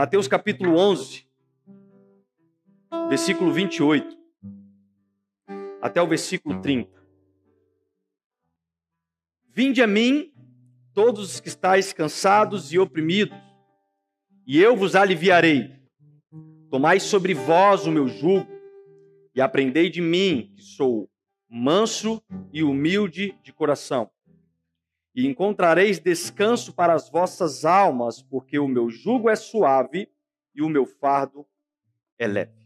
Mateus capítulo 11, versículo 28, até o versículo 30. Vinde a mim, todos os que estáis cansados e oprimidos, e eu vos aliviarei. Tomai sobre vós o meu jugo, e aprendei de mim, que sou manso e humilde de coração. E encontrareis descanso para as vossas almas, porque o meu jugo é suave e o meu fardo é leve.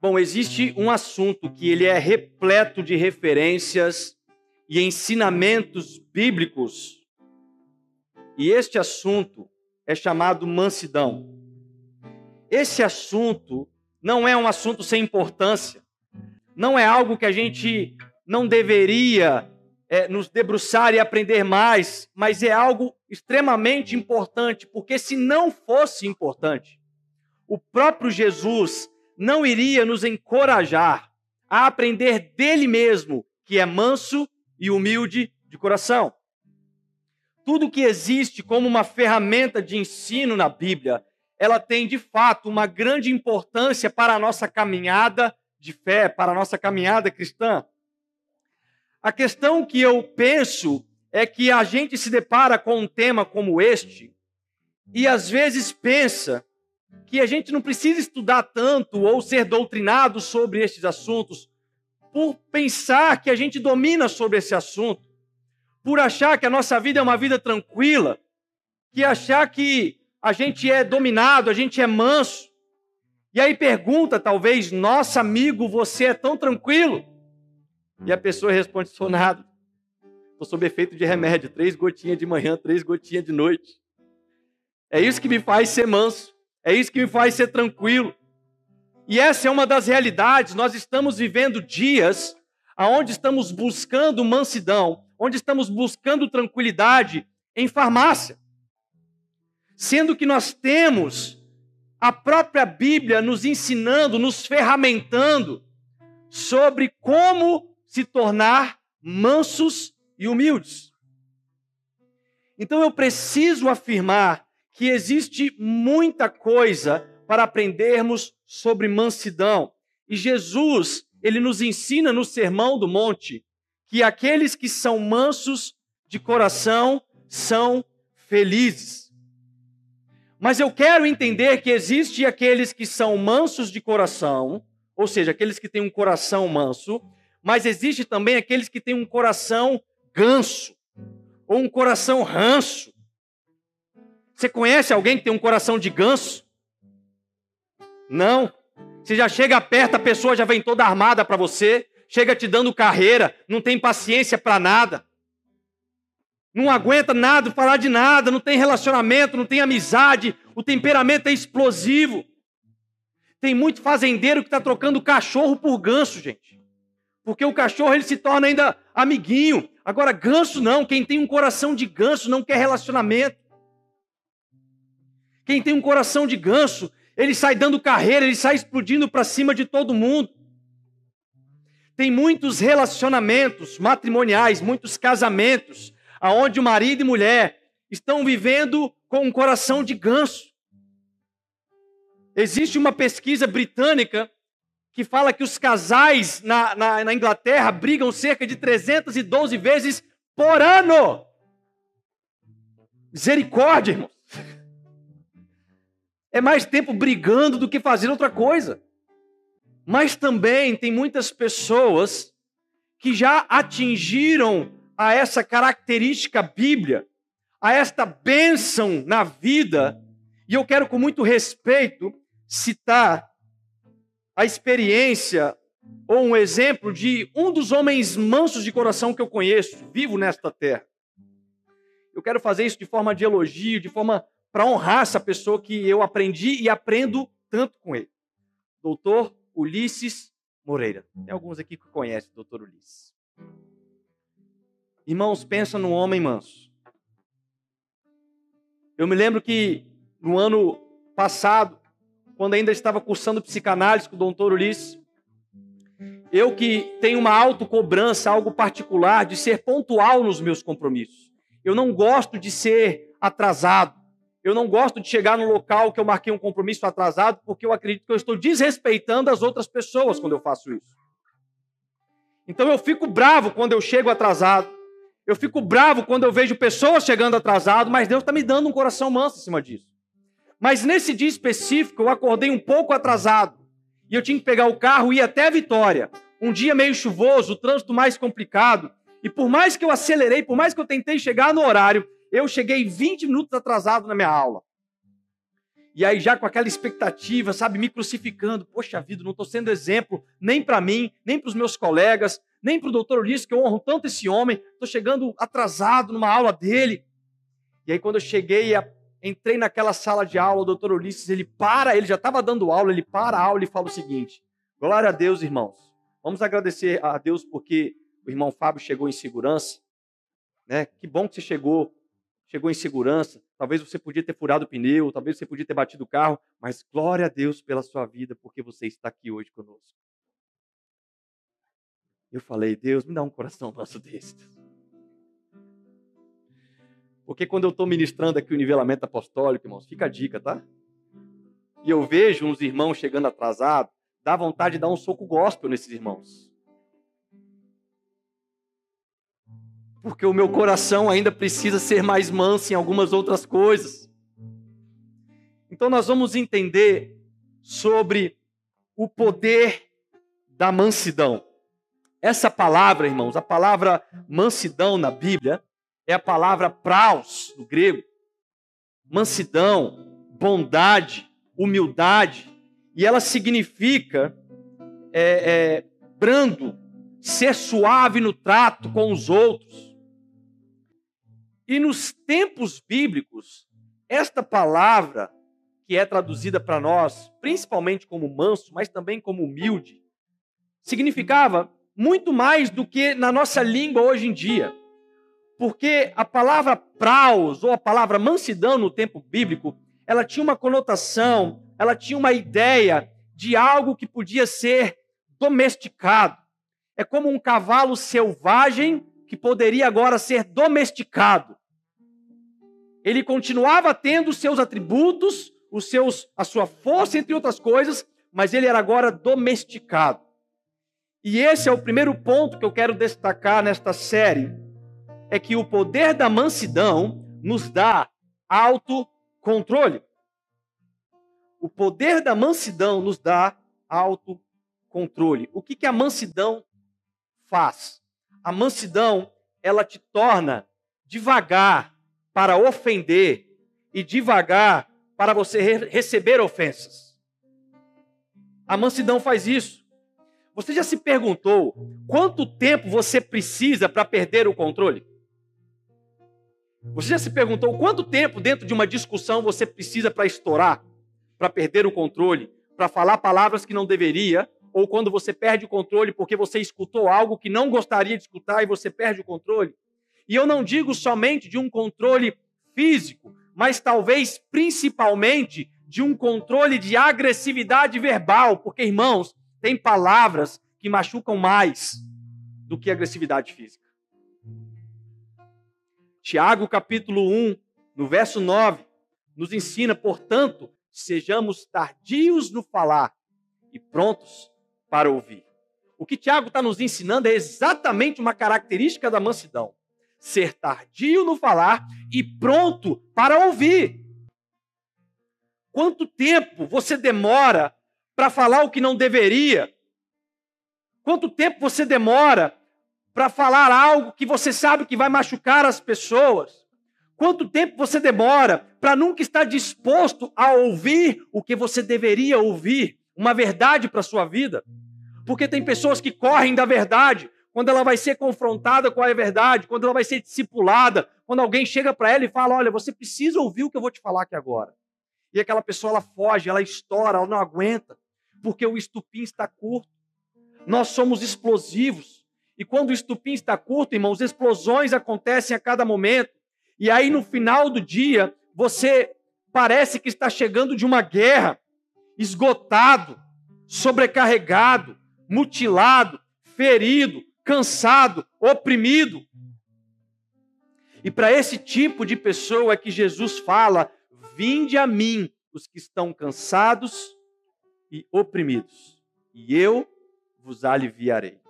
Bom, existe um assunto que ele é repleto de referências e ensinamentos bíblicos. E este assunto é chamado mansidão. Esse assunto não é um assunto sem importância, não é algo que a gente não deveria é, nos debruçar e aprender mais, mas é algo extremamente importante, porque se não fosse importante, o próprio Jesus não iria nos encorajar a aprender dele mesmo, que é manso e humilde de coração. Tudo que existe como uma ferramenta de ensino na Bíblia, ela tem de fato uma grande importância para a nossa caminhada de fé, para a nossa caminhada cristã. A questão que eu penso é que a gente se depara com um tema como este e às vezes pensa que a gente não precisa estudar tanto ou ser doutrinado sobre estes assuntos, por pensar que a gente domina sobre esse assunto, por achar que a nossa vida é uma vida tranquila, que achar que a gente é dominado, a gente é manso. E aí pergunta, talvez, nosso amigo, você é tão tranquilo? E a pessoa responde, sou nada. Estou sob efeito de remédio, três gotinhas de manhã, três gotinhas de noite. É isso que me faz ser manso, é isso que me faz ser tranquilo. E essa é uma das realidades. Nós estamos vivendo dias onde estamos buscando mansidão, onde estamos buscando tranquilidade em farmácia. Sendo que nós temos a própria Bíblia nos ensinando, nos ferramentando sobre como se tornar mansos e humildes. Então eu preciso afirmar que existe muita coisa para aprendermos sobre mansidão. E Jesus, ele nos ensina no Sermão do Monte que aqueles que são mansos de coração são felizes. Mas eu quero entender que existe aqueles que são mansos de coração, ou seja, aqueles que têm um coração manso, mas existe também aqueles que têm um coração ganso, ou um coração ranço. Você conhece alguém que tem um coração de ganso? Não. Você já chega perto, a pessoa já vem toda armada para você, chega te dando carreira, não tem paciência para nada. Não aguenta nada, falar de nada, não tem relacionamento, não tem amizade, o temperamento é explosivo. Tem muito fazendeiro que está trocando cachorro por ganso, gente. Porque o cachorro ele se torna ainda amiguinho. Agora, ganso não. Quem tem um coração de ganso não quer relacionamento. Quem tem um coração de ganso ele sai dando carreira, ele sai explodindo para cima de todo mundo. Tem muitos relacionamentos matrimoniais, muitos casamentos, aonde o marido e mulher estão vivendo com um coração de ganso. Existe uma pesquisa britânica que fala que os casais na, na, na Inglaterra brigam cerca de 312 vezes por ano. Misericórdia, irmão é mais tempo brigando do que fazendo outra coisa. Mas também tem muitas pessoas que já atingiram a essa característica bíblia, a esta bênção na vida, e eu quero com muito respeito citar a experiência ou um exemplo de um dos homens mansos de coração que eu conheço, vivo nesta terra. Eu quero fazer isso de forma de elogio, de forma para honrar essa pessoa que eu aprendi e aprendo tanto com ele. Doutor Ulisses Moreira. Tem alguns aqui que conhecem o doutor Ulisses. Irmãos, pensa num homem manso. Eu me lembro que no ano passado, quando ainda estava cursando psicanálise com o doutor Ulisses, eu que tenho uma autocobrança, algo particular, de ser pontual nos meus compromissos. Eu não gosto de ser atrasado. Eu não gosto de chegar no local que eu marquei um compromisso atrasado, porque eu acredito que eu estou desrespeitando as outras pessoas quando eu faço isso. Então eu fico bravo quando eu chego atrasado. Eu fico bravo quando eu vejo pessoas chegando atrasado, mas Deus está me dando um coração manso em cima disso. Mas nesse dia específico, eu acordei um pouco atrasado. E eu tinha que pegar o carro e ir até a Vitória. Um dia meio chuvoso, o trânsito mais complicado. E por mais que eu acelerei, por mais que eu tentei chegar no horário, eu cheguei 20 minutos atrasado na minha aula. E aí, já com aquela expectativa, sabe, me crucificando. Poxa vida, não estou sendo exemplo nem para mim, nem para os meus colegas, nem para o doutor Ulisses, que eu honro tanto esse homem. Estou chegando atrasado numa aula dele. E aí, quando eu cheguei, entrei naquela sala de aula, o doutor Ulisses, ele para, ele já estava dando aula, ele para a aula e fala o seguinte: Glória a Deus, irmãos. Vamos agradecer a Deus porque o irmão Fábio chegou em segurança. Né? Que bom que você chegou chegou em segurança, talvez você podia ter furado o pneu, talvez você podia ter batido o carro, mas glória a Deus pela sua vida, porque você está aqui hoje conosco. Eu falei, Deus, me dá um coração nosso desse. Porque quando eu estou ministrando aqui o nivelamento apostólico, irmãos, fica a dica, tá? E eu vejo uns irmãos chegando atrasados, dá vontade de dar um soco gospel nesses irmãos. porque o meu coração ainda precisa ser mais manso em algumas outras coisas. Então nós vamos entender sobre o poder da mansidão. Essa palavra, irmãos, a palavra mansidão na Bíblia é a palavra praus, no grego. Mansidão, bondade, humildade. E ela significa é, é, brando, ser suave no trato com os outros. E nos tempos bíblicos, esta palavra, que é traduzida para nós, principalmente como manso, mas também como humilde, significava muito mais do que na nossa língua hoje em dia. Porque a palavra praus, ou a palavra mansidão no tempo bíblico, ela tinha uma conotação, ela tinha uma ideia de algo que podia ser domesticado. É como um cavalo selvagem que poderia agora ser domesticado. Ele continuava tendo seus atributos, os seus, a sua força, entre outras coisas, mas ele era agora domesticado. E esse é o primeiro ponto que eu quero destacar nesta série, é que o poder da mansidão nos dá autocontrole. O poder da mansidão nos dá autocontrole. O que, que a mansidão faz? A mansidão, ela te torna devagar para ofender e devagar para você re receber ofensas. A mansidão faz isso. Você já se perguntou quanto tempo você precisa para perder o controle? Você já se perguntou quanto tempo dentro de uma discussão você precisa para estourar, para perder o controle, para falar palavras que não deveria, ou quando você perde o controle porque você escutou algo que não gostaria de escutar e você perde o controle. E eu não digo somente de um controle físico, mas talvez principalmente de um controle de agressividade verbal, porque irmãos, tem palavras que machucam mais do que agressividade física. Tiago capítulo 1, no verso 9, nos ensina, portanto, sejamos tardios no falar e prontos para ouvir. O que Tiago está nos ensinando é exatamente uma característica da mansidão: ser tardio no falar e pronto para ouvir. Quanto tempo você demora para falar o que não deveria? Quanto tempo você demora para falar algo que você sabe que vai machucar as pessoas? Quanto tempo você demora para nunca estar disposto a ouvir o que você deveria ouvir? uma verdade para a sua vida. Porque tem pessoas que correm da verdade quando ela vai ser confrontada com a verdade, quando ela vai ser discipulada, quando alguém chega para ela e fala: Olha, você precisa ouvir o que eu vou te falar aqui agora. E aquela pessoa ela foge, ela estoura, ela não aguenta, porque o estupim está curto. Nós somos explosivos. E quando o estupim está curto, irmãos, explosões acontecem a cada momento. E aí no final do dia, você parece que está chegando de uma guerra esgotado, sobrecarregado, mutilado, ferido, cansado, oprimido. E para esse tipo de pessoa é que Jesus fala: Vinde a mim, os que estão cansados e oprimidos, e eu vos aliviarei.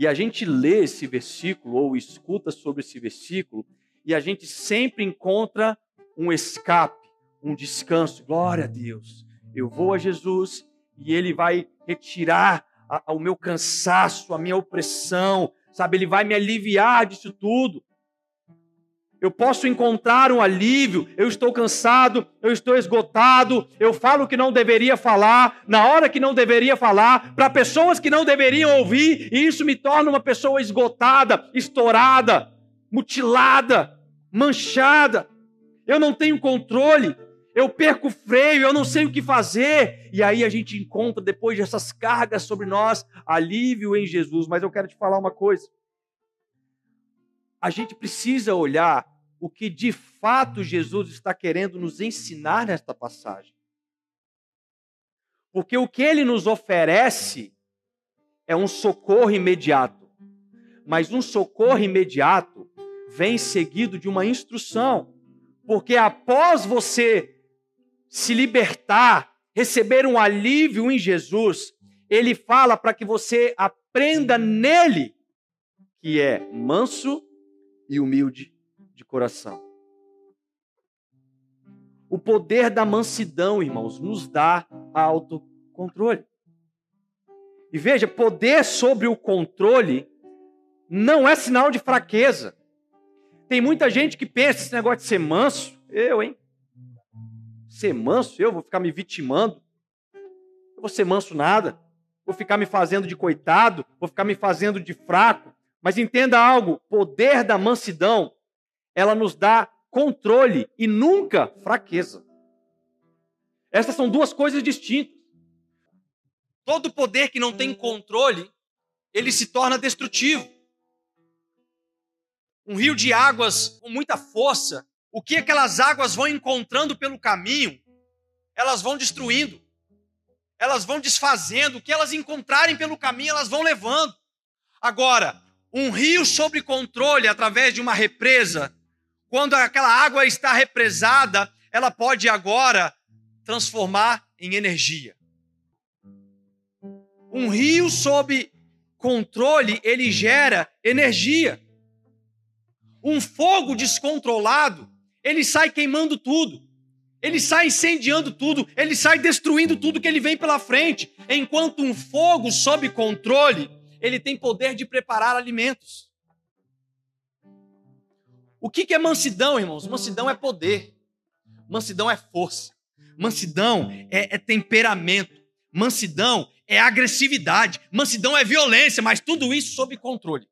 E a gente lê esse versículo ou escuta sobre esse versículo e a gente sempre encontra um escape, um descanso. Glória a Deus. Eu vou a Jesus e ele vai retirar a, a, o meu cansaço, a minha opressão, sabe? Ele vai me aliviar disso tudo. Eu posso encontrar um alívio. Eu estou cansado, eu estou esgotado, eu falo que não deveria falar, na hora que não deveria falar, para pessoas que não deveriam ouvir, e isso me torna uma pessoa esgotada, estourada, mutilada, manchada. Eu não tenho controle, eu perco o freio, eu não sei o que fazer. E aí a gente encontra, depois dessas cargas sobre nós, alívio em Jesus. Mas eu quero te falar uma coisa. A gente precisa olhar o que de fato Jesus está querendo nos ensinar nesta passagem. Porque o que ele nos oferece é um socorro imediato. Mas um socorro imediato vem seguido de uma instrução. Porque após você se libertar, receber um alívio em Jesus, ele fala para que você aprenda nele, que é manso e humilde de coração. O poder da mansidão, irmãos, nos dá autocontrole. E veja, poder sobre o controle não é sinal de fraqueza. Tem muita gente que pensa esse negócio de ser manso, eu, hein? ser manso, eu vou ficar me vitimando. Eu vou ser manso nada. Vou ficar me fazendo de coitado, vou ficar me fazendo de fraco. Mas entenda algo: poder da mansidão, ela nos dá controle e nunca fraqueza. Essas são duas coisas distintas. Todo poder que não tem controle, ele se torna destrutivo. Um rio de águas com muita força, o que aquelas águas vão encontrando pelo caminho, elas vão destruindo, elas vão desfazendo, o que elas encontrarem pelo caminho, elas vão levando. Agora, um rio sob controle através de uma represa, quando aquela água está represada, ela pode agora transformar em energia. Um rio sob controle, ele gera energia. Um fogo descontrolado, ele sai queimando tudo. Ele sai incendiando tudo, ele sai destruindo tudo que ele vem pela frente. Enquanto um fogo sob controle, ele tem poder de preparar alimentos. O que é mansidão, irmãos? Mansidão é poder, mansidão é força, mansidão é, é temperamento, mansidão é agressividade, mansidão é violência, mas tudo isso sob controle.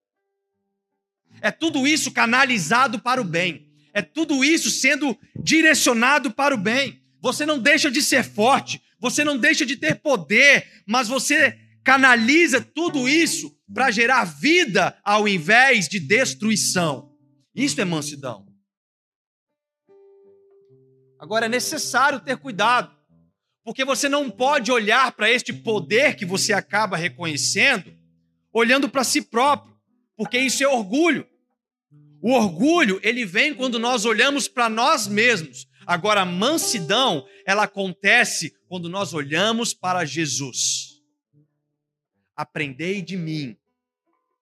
É tudo isso canalizado para o bem. É tudo isso sendo direcionado para o bem. Você não deixa de ser forte, você não deixa de ter poder, mas você canaliza tudo isso para gerar vida ao invés de destruição. Isso é mansidão. Agora é necessário ter cuidado, porque você não pode olhar para este poder que você acaba reconhecendo olhando para si próprio, porque isso é orgulho. O orgulho, ele vem quando nós olhamos para nós mesmos. Agora, a mansidão, ela acontece quando nós olhamos para Jesus. Aprendei de mim,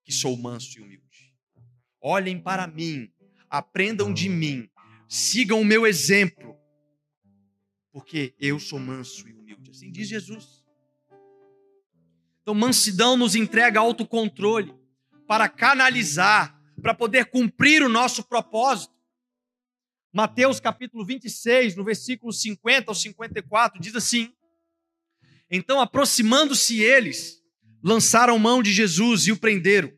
que sou manso e humilde. Olhem para mim, aprendam de mim, sigam o meu exemplo, porque eu sou manso e humilde. Assim diz Jesus. Então, mansidão nos entrega autocontrole para canalizar para poder cumprir o nosso propósito. Mateus capítulo 26, no versículo 50 ao 54, diz assim: Então, aproximando-se eles, lançaram mão de Jesus e o prenderam.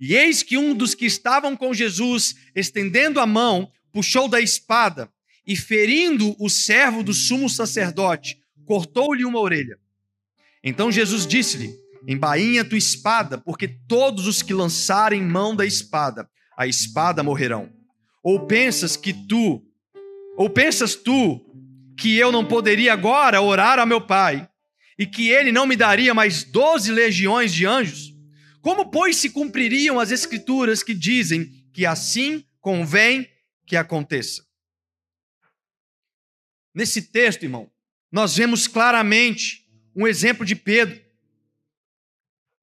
E eis que um dos que estavam com Jesus, estendendo a mão, puxou da espada e, ferindo o servo do sumo sacerdote, cortou-lhe uma orelha. Então Jesus disse-lhe: Embainha tua espada, porque todos os que lançarem mão da espada, a espada morrerão. Ou pensas que tu, ou pensas tu que eu não poderia agora orar ao meu Pai e que ele não me daria mais doze legiões de anjos? Como, pois, se cumpririam as escrituras que dizem que assim convém que aconteça. Nesse texto, irmão, nós vemos claramente um exemplo de Pedro,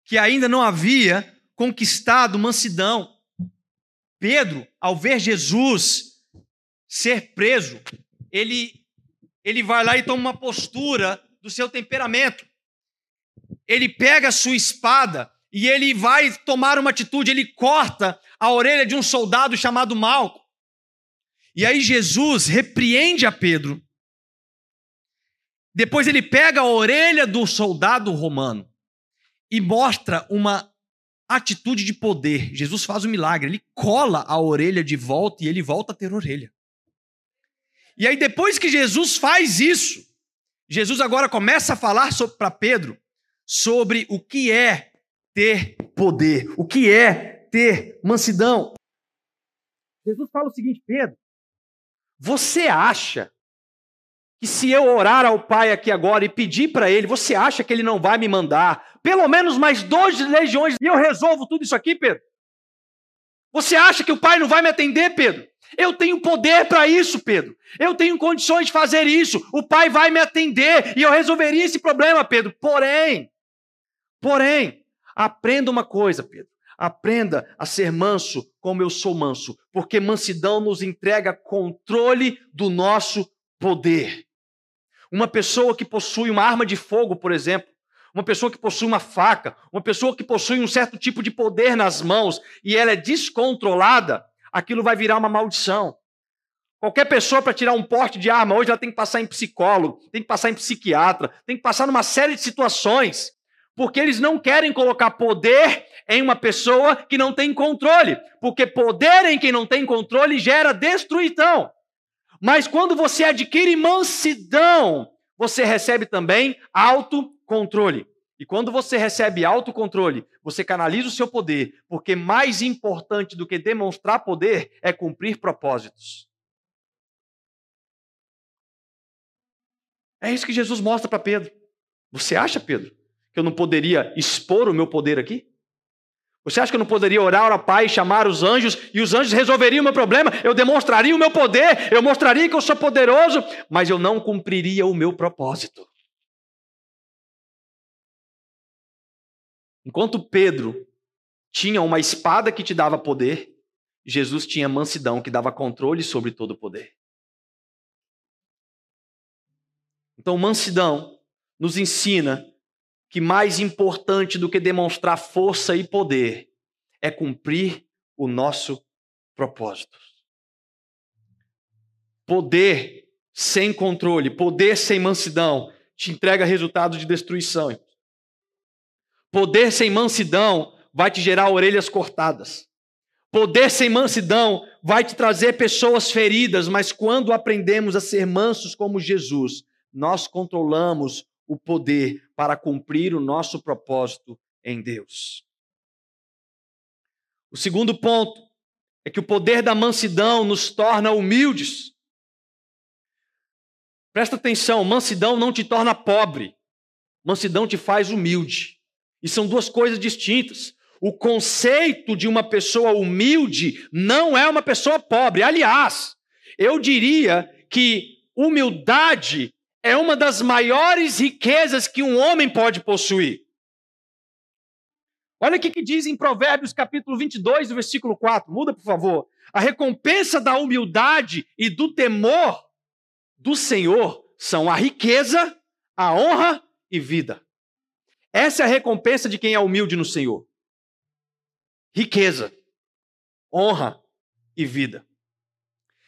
que ainda não havia conquistado mansidão. Pedro, ao ver Jesus ser preso, ele, ele vai lá e toma uma postura do seu temperamento. Ele pega a sua espada e ele vai tomar uma atitude, ele corta a orelha de um soldado chamado Malco. E aí Jesus repreende a Pedro. Depois ele pega a orelha do soldado romano e mostra uma atitude de poder. Jesus faz um milagre, ele cola a orelha de volta e ele volta a ter orelha. E aí depois que Jesus faz isso, Jesus agora começa a falar para Pedro sobre o que é ter poder, o que é ter mansidão. Jesus fala o seguinte, Pedro, você acha que se eu orar ao Pai aqui agora e pedir para Ele, você acha que Ele não vai me mandar pelo menos mais 12 legiões e eu resolvo tudo isso aqui, Pedro? Você acha que o Pai não vai me atender, Pedro? Eu tenho poder para isso, Pedro. Eu tenho condições de fazer isso. O Pai vai me atender e eu resolveria esse problema, Pedro. Porém, porém, aprenda uma coisa, Pedro. Aprenda a ser manso como eu sou manso, porque mansidão nos entrega controle do nosso poder. Uma pessoa que possui uma arma de fogo, por exemplo, uma pessoa que possui uma faca, uma pessoa que possui um certo tipo de poder nas mãos e ela é descontrolada, aquilo vai virar uma maldição. Qualquer pessoa para tirar um porte de arma hoje ela tem que passar em psicólogo, tem que passar em psiquiatra, tem que passar numa série de situações, porque eles não querem colocar poder em uma pessoa que não tem controle, porque poder em quem não tem controle gera destruição. Mas quando você adquire mansidão, você recebe também autocontrole. E quando você recebe autocontrole, você canaliza o seu poder, porque mais importante do que demonstrar poder é cumprir propósitos. É isso que Jesus mostra para Pedro. Você acha, Pedro, que eu não poderia expor o meu poder aqui? Você acha que eu não poderia orar ao Pai, chamar os anjos e os anjos resolveriam o meu problema? Eu demonstraria o meu poder, eu mostraria que eu sou poderoso, mas eu não cumpriria o meu propósito. Enquanto Pedro tinha uma espada que te dava poder, Jesus tinha mansidão que dava controle sobre todo o poder. Então, mansidão nos ensina que mais importante do que demonstrar força e poder é cumprir o nosso propósito. Poder sem controle, poder sem mansidão, te entrega resultados de destruição. Poder sem mansidão vai te gerar orelhas cortadas. Poder sem mansidão vai te trazer pessoas feridas, mas quando aprendemos a ser mansos como Jesus, nós controlamos o poder para cumprir o nosso propósito em Deus. O segundo ponto é que o poder da mansidão nos torna humildes. Presta atenção, mansidão não te torna pobre, mansidão te faz humilde. E são duas coisas distintas. O conceito de uma pessoa humilde não é uma pessoa pobre. Aliás, eu diria que humildade é uma das maiores riquezas que um homem pode possuir. Olha o que diz em Provérbios capítulo 22, versículo 4. Muda, por favor. A recompensa da humildade e do temor do Senhor são a riqueza, a honra e vida. Essa é a recompensa de quem é humilde no Senhor. Riqueza, honra e vida.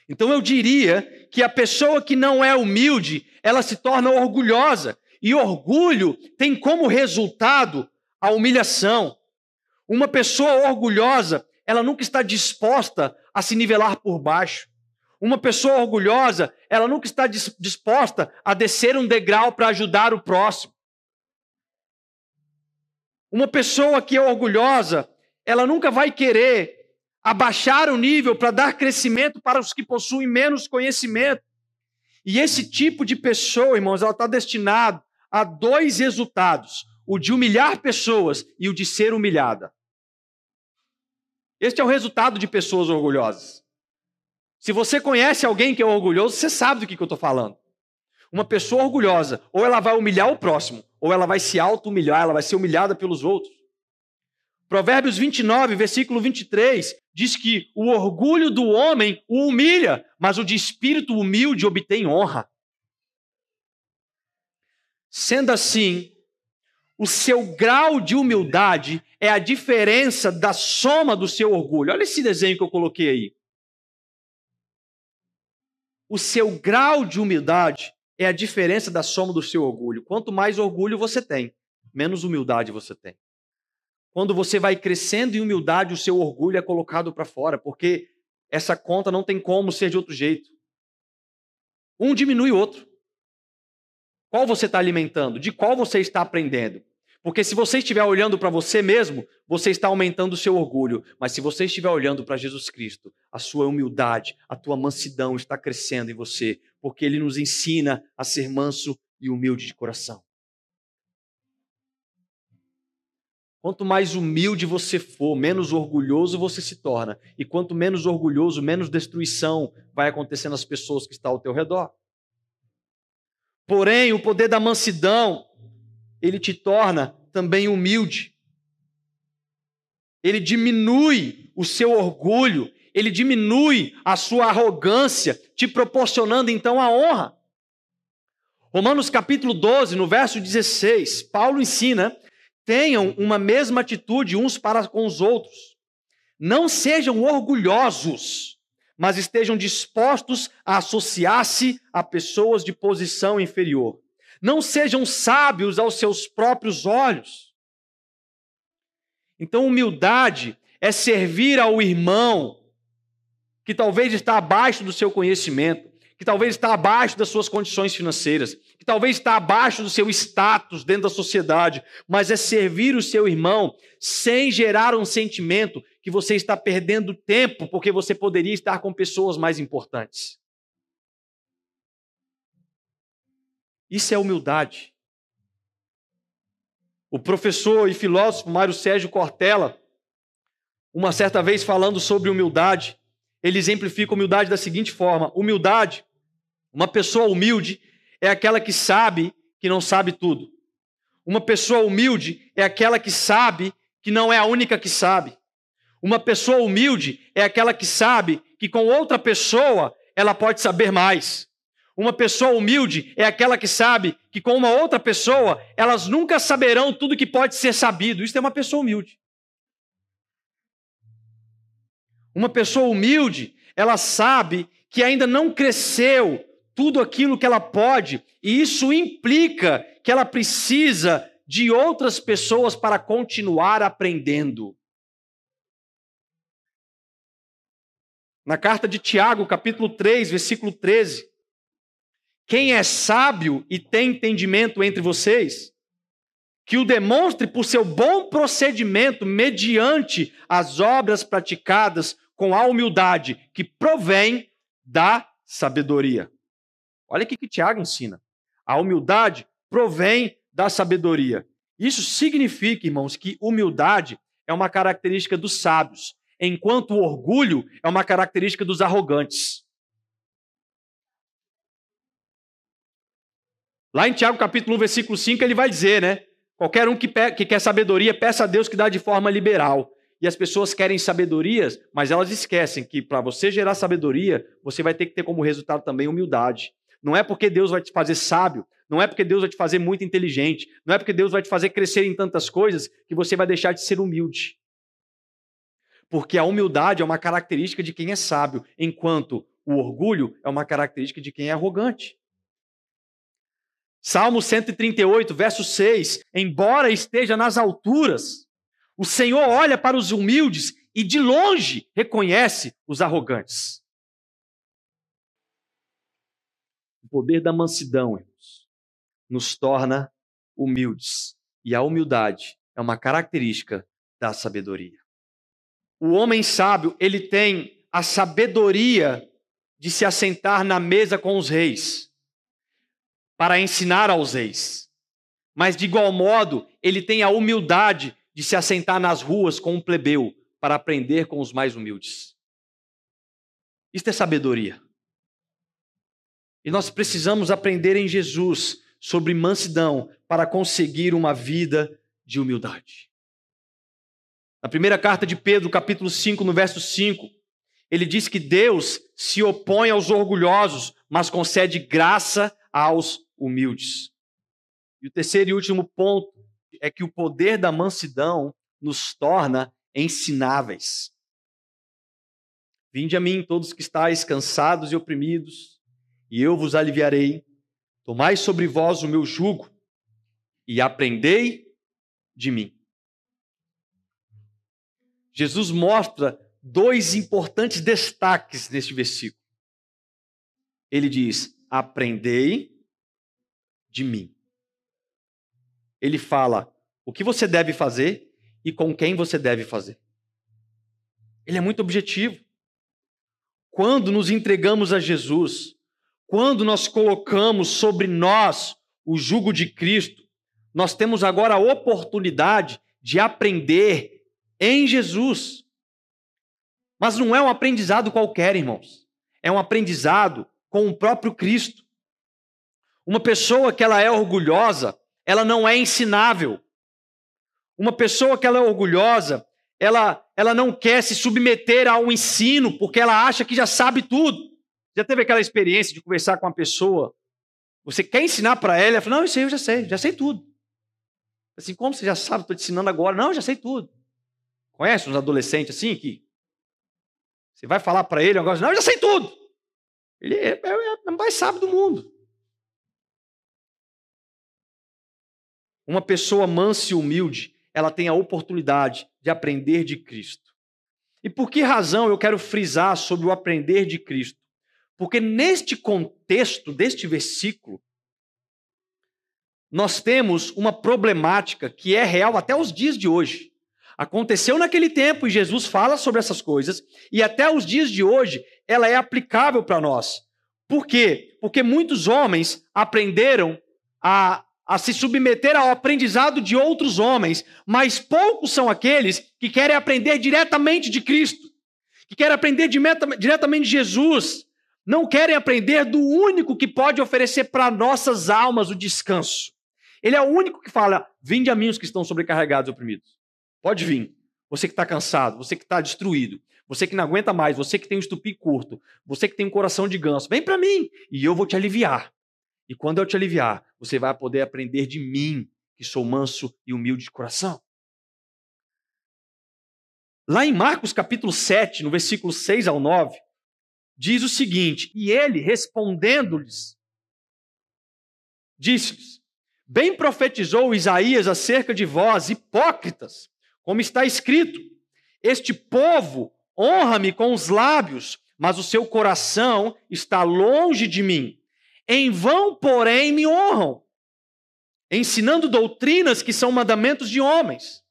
Então eu diria que a pessoa que não é humilde, ela se torna orgulhosa. E orgulho tem como resultado a humilhação. Uma pessoa orgulhosa, ela nunca está disposta a se nivelar por baixo. Uma pessoa orgulhosa, ela nunca está disposta a descer um degrau para ajudar o próximo. Uma pessoa que é orgulhosa, ela nunca vai querer abaixar o nível para dar crescimento para os que possuem menos conhecimento. E esse tipo de pessoa, irmãos, ela está destinado a dois resultados: o de humilhar pessoas e o de ser humilhada. Este é o resultado de pessoas orgulhosas. Se você conhece alguém que é orgulhoso, você sabe do que, que eu estou falando. Uma pessoa orgulhosa, ou ela vai humilhar o próximo, ou ela vai se auto-humilhar, ela vai ser humilhada pelos outros. Provérbios 29, versículo 23, diz que o orgulho do homem o humilha, mas o de espírito humilde obtém honra. Sendo assim, o seu grau de humildade é a diferença da soma do seu orgulho. Olha esse desenho que eu coloquei aí. O seu grau de humildade é a diferença da soma do seu orgulho. Quanto mais orgulho você tem, menos humildade você tem. Quando você vai crescendo em humildade, o seu orgulho é colocado para fora, porque essa conta não tem como ser de outro jeito. Um diminui o outro. Qual você está alimentando? De qual você está aprendendo? Porque se você estiver olhando para você mesmo, você está aumentando o seu orgulho. Mas se você estiver olhando para Jesus Cristo, a sua humildade, a tua mansidão está crescendo em você, porque ele nos ensina a ser manso e humilde de coração. Quanto mais humilde você for, menos orgulhoso você se torna. E quanto menos orgulhoso, menos destruição vai acontecer nas pessoas que estão ao teu redor. Porém, o poder da mansidão, ele te torna também humilde. Ele diminui o seu orgulho, ele diminui a sua arrogância, te proporcionando então a honra. Romanos capítulo 12, no verso 16, Paulo ensina: tenham uma mesma atitude uns para com os outros. Não sejam orgulhosos, mas estejam dispostos a associar-se a pessoas de posição inferior. Não sejam sábios aos seus próprios olhos. Então, humildade é servir ao irmão que talvez está abaixo do seu conhecimento, que talvez está abaixo das suas condições financeiras, que talvez está abaixo do seu status dentro da sociedade, mas é servir o seu irmão sem gerar um sentimento que você está perdendo tempo porque você poderia estar com pessoas mais importantes. Isso é humildade. O professor e filósofo Mário Sérgio Cortella, uma certa vez falando sobre humildade, ele exemplifica humildade da seguinte forma: humildade, uma pessoa humilde é aquela que sabe que não sabe tudo. Uma pessoa humilde é aquela que sabe que não é a única que sabe. Uma pessoa humilde é aquela que sabe que com outra pessoa ela pode saber mais. Uma pessoa humilde é aquela que sabe que com uma outra pessoa elas nunca saberão tudo que pode ser sabido. Isso é uma pessoa humilde. Uma pessoa humilde, ela sabe que ainda não cresceu tudo aquilo que ela pode, e isso implica que ela precisa de outras pessoas para continuar aprendendo. Na carta de Tiago, capítulo 3, versículo 13. Quem é sábio e tem entendimento entre vocês, que o demonstre por seu bom procedimento mediante as obras praticadas com a humildade que provém da sabedoria. Olha o que Tiago ensina. A humildade provém da sabedoria. Isso significa, irmãos, que humildade é uma característica dos sábios, enquanto o orgulho é uma característica dos arrogantes. Lá em Tiago capítulo 1, versículo 5, ele vai dizer, né? Qualquer um que, que quer sabedoria, peça a Deus que dá de forma liberal. E as pessoas querem sabedorias, mas elas esquecem que para você gerar sabedoria, você vai ter que ter como resultado também humildade. Não é porque Deus vai te fazer sábio, não é porque Deus vai te fazer muito inteligente, não é porque Deus vai te fazer crescer em tantas coisas que você vai deixar de ser humilde. Porque a humildade é uma característica de quem é sábio, enquanto o orgulho é uma característica de quem é arrogante. Salmo 138, verso 6: Embora esteja nas alturas, o Senhor olha para os humildes e de longe reconhece os arrogantes. O poder da mansidão, irmãos, nos torna humildes. E a humildade é uma característica da sabedoria. O homem sábio, ele tem a sabedoria de se assentar na mesa com os reis, para ensinar aos reis. Mas, de igual modo, ele tem a humildade de se assentar nas ruas com um plebeu para aprender com os mais humildes. Isto é sabedoria. E nós precisamos aprender em Jesus sobre mansidão para conseguir uma vida de humildade. Na primeira carta de Pedro, capítulo 5, no verso 5, ele diz que Deus se opõe aos orgulhosos, mas concede graça aos humildes. E o terceiro e último ponto é que o poder da mansidão nos torna ensináveis. Vinde a mim, todos que estáis cansados e oprimidos, e eu vos aliviarei. Tomai sobre vós o meu jugo e aprendei de mim. Jesus mostra dois importantes destaques neste versículo. Ele diz: Aprendei de mim. Ele fala o que você deve fazer e com quem você deve fazer. Ele é muito objetivo. Quando nos entregamos a Jesus, quando nós colocamos sobre nós o jugo de Cristo, nós temos agora a oportunidade de aprender em Jesus. Mas não é um aprendizado qualquer, irmãos. É um aprendizado com o próprio Cristo. Uma pessoa que ela é orgulhosa, ela não é ensinável. Uma pessoa que ela é orgulhosa, ela, ela não quer se submeter ao ensino porque ela acha que já sabe tudo. Já teve aquela experiência de conversar com uma pessoa? Você quer ensinar para ela? Ela fala: Não, isso aí eu já sei, já sei tudo. Assim, como você já sabe, estou te ensinando agora. Não, já sei tudo. Conhece uns adolescentes assim que você vai falar para ele negócio, não, eu já sei tudo. Ele é, é, é o mais sábio do mundo. Uma pessoa mansa e humilde, ela tem a oportunidade de aprender de Cristo. E por que razão eu quero frisar sobre o aprender de Cristo? Porque neste contexto deste versículo, nós temos uma problemática que é real até os dias de hoje. Aconteceu naquele tempo e Jesus fala sobre essas coisas, e até os dias de hoje ela é aplicável para nós. Por quê? Porque muitos homens aprenderam a a se submeter ao aprendizado de outros homens, mas poucos são aqueles que querem aprender diretamente de Cristo, que querem aprender de meta, diretamente de Jesus, não querem aprender do único que pode oferecer para nossas almas o descanso. Ele é o único que fala: vinde a mim os que estão sobrecarregados e oprimidos. Pode vir. Você que está cansado, você que está destruído, você que não aguenta mais, você que tem um estupi curto, você que tem um coração de ganso, vem para mim e eu vou te aliviar. E quando eu te aliviar, você vai poder aprender de mim, que sou manso e humilde de coração. Lá em Marcos capítulo 7, no versículo 6 ao 9, diz o seguinte: E ele, respondendo-lhes, disse-lhes: Bem profetizou Isaías acerca de vós, hipócritas, como está escrito: Este povo honra-me com os lábios, mas o seu coração está longe de mim. Em vão, porém, me honram, ensinando doutrinas que são mandamentos de homens.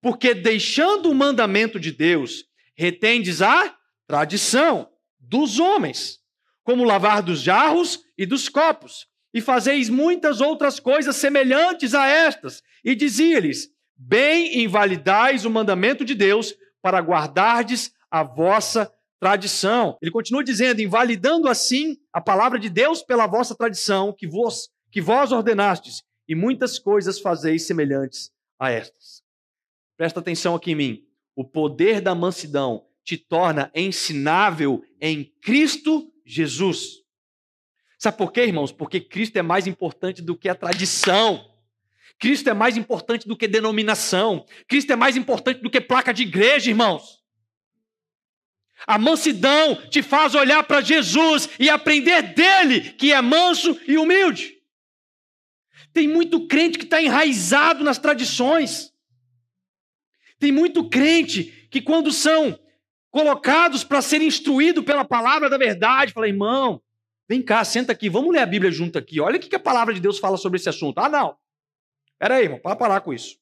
Porque deixando o mandamento de Deus, retendes a tradição dos homens, como lavar dos jarros e dos copos, e fazeis muitas outras coisas semelhantes a estas. E dizia-lhes: Bem invalidais o mandamento de Deus para guardardes a vossa tradição. Ele continua dizendo, invalidando assim a palavra de Deus pela vossa tradição, que vos, que vós ordenastes, e muitas coisas fazeis semelhantes a estas. Presta atenção aqui em mim. O poder da mansidão te torna ensinável em Cristo Jesus. Sabe por quê, irmãos? Porque Cristo é mais importante do que a tradição. Cristo é mais importante do que denominação. Cristo é mais importante do que placa de igreja, irmãos. A mansidão te faz olhar para Jesus e aprender dele, que é manso e humilde. Tem muito crente que está enraizado nas tradições. Tem muito crente que, quando são colocados para ser instruído pela palavra da verdade, fala, irmão, vem cá, senta aqui, vamos ler a Bíblia junto aqui. Olha o que a palavra de Deus fala sobre esse assunto. Ah, não. Peraí, irmão, para parar com isso.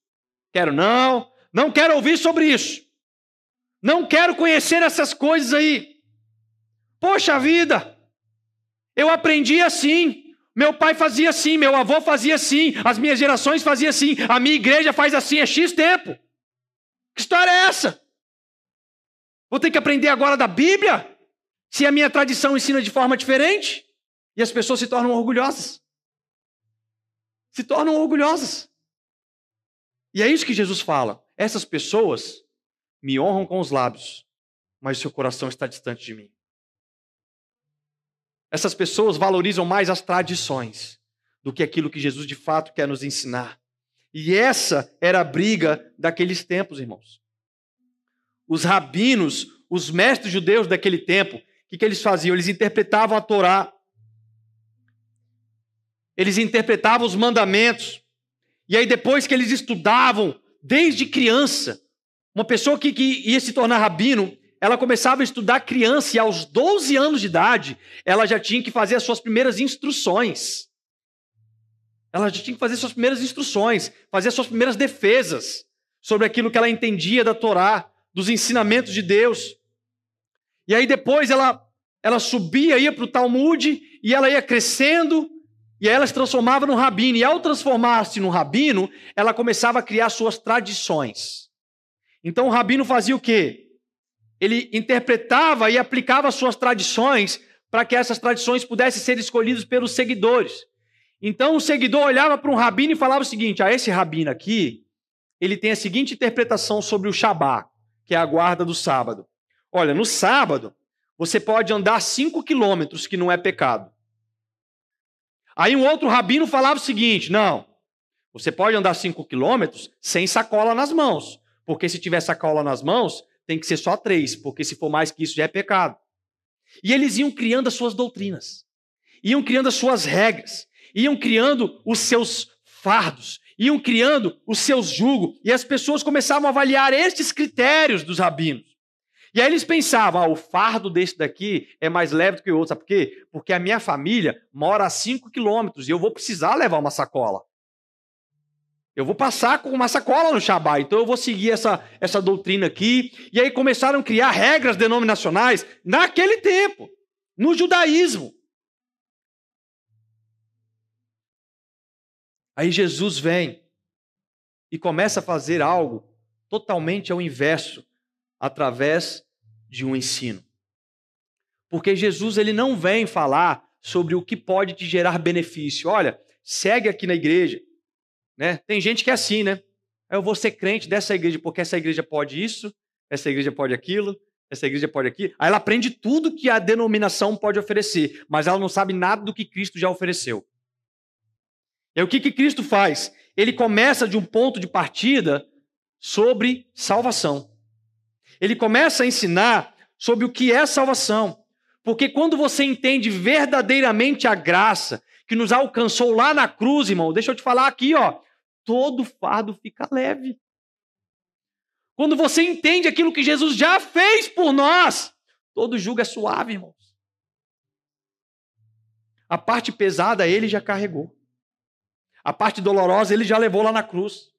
Quero não, não quero ouvir sobre isso. Não quero conhecer essas coisas aí. Poxa vida, eu aprendi assim. Meu pai fazia assim, meu avô fazia assim, as minhas gerações faziam assim, a minha igreja faz assim há X tempo. Que história é essa? Vou ter que aprender agora da Bíblia? Se a minha tradição ensina de forma diferente, e as pessoas se tornam orgulhosas. Se tornam orgulhosas. E é isso que Jesus fala. Essas pessoas me honram com os lábios, mas seu coração está distante de mim. Essas pessoas valorizam mais as tradições do que aquilo que Jesus de fato quer nos ensinar. E essa era a briga daqueles tempos, irmãos. Os rabinos, os mestres judeus daquele tempo, o que, que eles faziam? Eles interpretavam a Torá, eles interpretavam os mandamentos, e aí depois que eles estudavam, desde criança, uma pessoa que, que ia se tornar rabino, ela começava a estudar criança, e aos 12 anos de idade, ela já tinha que fazer as suas primeiras instruções. Ela já tinha que fazer suas primeiras instruções, fazer suas primeiras defesas sobre aquilo que ela entendia da Torá, dos ensinamentos de Deus. E aí depois ela, ela subia, ia para o Talmud, e ela ia crescendo, e aí ela se transformava num rabino. E ao transformar-se num rabino, ela começava a criar suas tradições. Então o rabino fazia o quê? Ele interpretava e aplicava suas tradições para que essas tradições pudessem ser escolhidas pelos seguidores. Então o seguidor olhava para um rabino e falava o seguinte: ah, esse rabino aqui, ele tem a seguinte interpretação sobre o Shabá, que é a guarda do sábado. Olha, no sábado, você pode andar cinco quilômetros, que não é pecado. Aí um outro rabino falava o seguinte: não, você pode andar cinco quilômetros sem sacola nas mãos, porque se tiver sacola nas mãos, tem que ser só três, porque se for mais que isso já é pecado. E eles iam criando as suas doutrinas, iam criando as suas regras, iam criando os seus fardos, iam criando os seus julgos, e as pessoas começavam a avaliar estes critérios dos rabinos. E aí eles pensavam, ah, o fardo desse daqui é mais leve do que o outro. Sabe por quê? Porque a minha família mora a 5 quilômetros e eu vou precisar levar uma sacola. Eu vou passar com uma sacola no Shabat, então eu vou seguir essa, essa doutrina aqui. E aí começaram a criar regras denominacionais naquele tempo, no judaísmo. Aí Jesus vem e começa a fazer algo totalmente ao inverso, através de um ensino. Porque Jesus ele não vem falar sobre o que pode te gerar benefício. Olha, segue aqui na igreja, né? Tem gente que é assim, né? Eu vou ser crente dessa igreja porque essa igreja pode isso, essa igreja pode aquilo, essa igreja pode aquilo. Aí ela aprende tudo que a denominação pode oferecer, mas ela não sabe nada do que Cristo já ofereceu. E o que, que Cristo faz? Ele começa de um ponto de partida sobre salvação. Ele começa a ensinar sobre o que é salvação. Porque quando você entende verdadeiramente a graça que nos alcançou lá na cruz, irmão, deixa eu te falar aqui, ó, todo fardo fica leve. Quando você entende aquilo que Jesus já fez por nós, todo jugo é suave, irmãos. A parte pesada ele já carregou. A parte dolorosa ele já levou lá na cruz.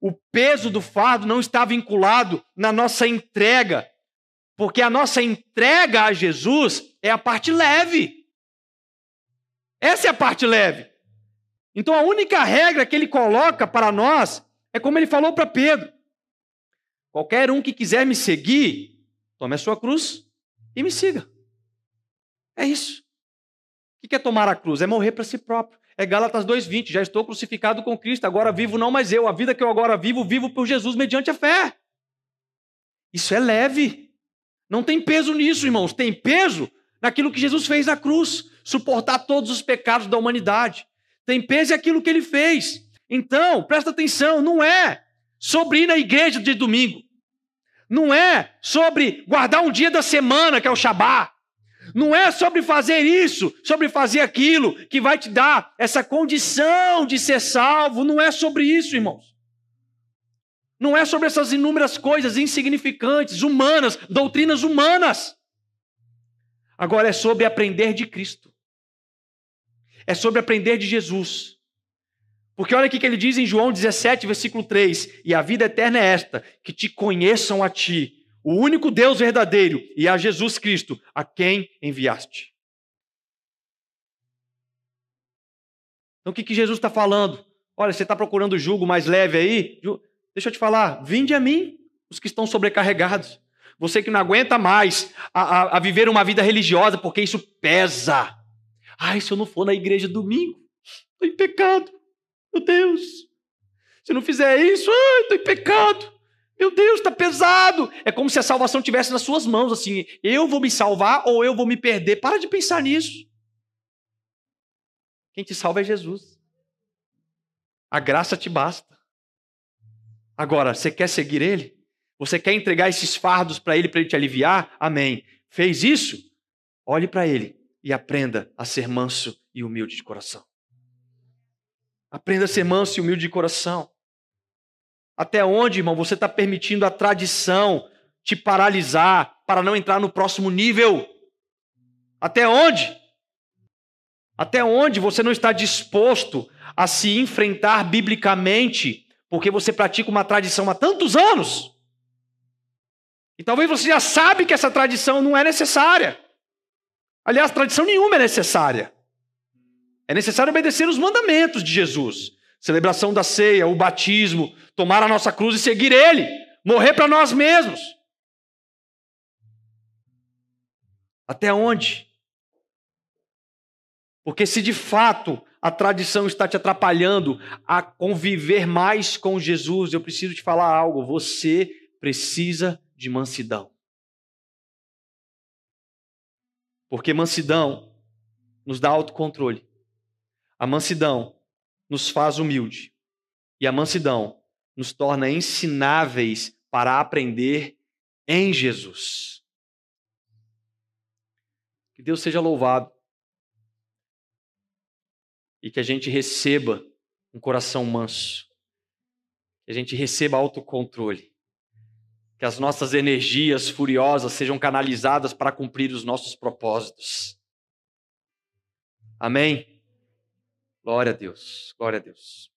O peso do fardo não está vinculado na nossa entrega, porque a nossa entrega a Jesus é a parte leve. Essa é a parte leve. Então a única regra que ele coloca para nós é como ele falou para Pedro: qualquer um que quiser me seguir, tome a sua cruz e me siga. É isso. O que é tomar a cruz? É morrer para si próprio. É Gálatas 2,20. Já estou crucificado com Cristo, agora vivo não mais eu. A vida que eu agora vivo, vivo por Jesus mediante a fé. Isso é leve. Não tem peso nisso, irmãos. Tem peso naquilo que Jesus fez na cruz suportar todos os pecados da humanidade. Tem peso aquilo que ele fez. Então, presta atenção, não é sobre ir na igreja de domingo. Não é sobre guardar um dia da semana, que é o Shabat. Não é sobre fazer isso, sobre fazer aquilo, que vai te dar essa condição de ser salvo. Não é sobre isso, irmãos. Não é sobre essas inúmeras coisas insignificantes, humanas, doutrinas humanas. Agora é sobre aprender de Cristo. É sobre aprender de Jesus. Porque olha o que ele diz em João 17, versículo 3: E a vida eterna é esta, que te conheçam a ti, o único Deus verdadeiro, e a Jesus Cristo, a quem enviaste. Então o que, Jesus está falando? Olha, você está procurando o jugo mais leve aí? Deixa eu te falar, vinde a mim, os que estão sobrecarregados, Você que não aguenta mais a, a, a viver uma vida religiosa, porque isso pesa. Ai, se eu não for na igreja domingo, estou em pecado. Meu Deus. Se eu não fizer isso, ai, estou em pecado. Meu Deus, está pesado. É como se a salvação tivesse nas suas mãos, assim. Eu vou me salvar ou eu vou me perder. Para de pensar nisso. Quem te salva é Jesus. A graça te basta. Agora, você quer seguir Ele? Você quer entregar esses fardos para Ele, para Ele te aliviar? Amém. Fez isso? Olhe para Ele e aprenda a ser manso e humilde de coração. Aprenda a ser manso e humilde de coração. Até onde, irmão, você está permitindo a tradição te paralisar para não entrar no próximo nível? Até onde? Até onde você não está disposto a se enfrentar biblicamente porque você pratica uma tradição há tantos anos? E talvez você já sabe que essa tradição não é necessária. Aliás, tradição nenhuma é necessária. É necessário obedecer os mandamentos de Jesus celebração da ceia, o batismo, tomar a nossa cruz e seguir Ele, morrer para nós mesmos. Até onde? Porque se de fato a tradição está te atrapalhando a conviver mais com Jesus, eu preciso te falar algo. Você precisa de mansidão. Porque mansidão nos dá autocontrole. A mansidão nos faz humilde. E a mansidão nos torna ensináveis para aprender em Jesus. Que Deus seja louvado. E que a gente receba um coração manso. Que a gente receba autocontrole. Que as nossas energias furiosas sejam canalizadas para cumprir os nossos propósitos. Amém? Glória a Deus, glória a Deus.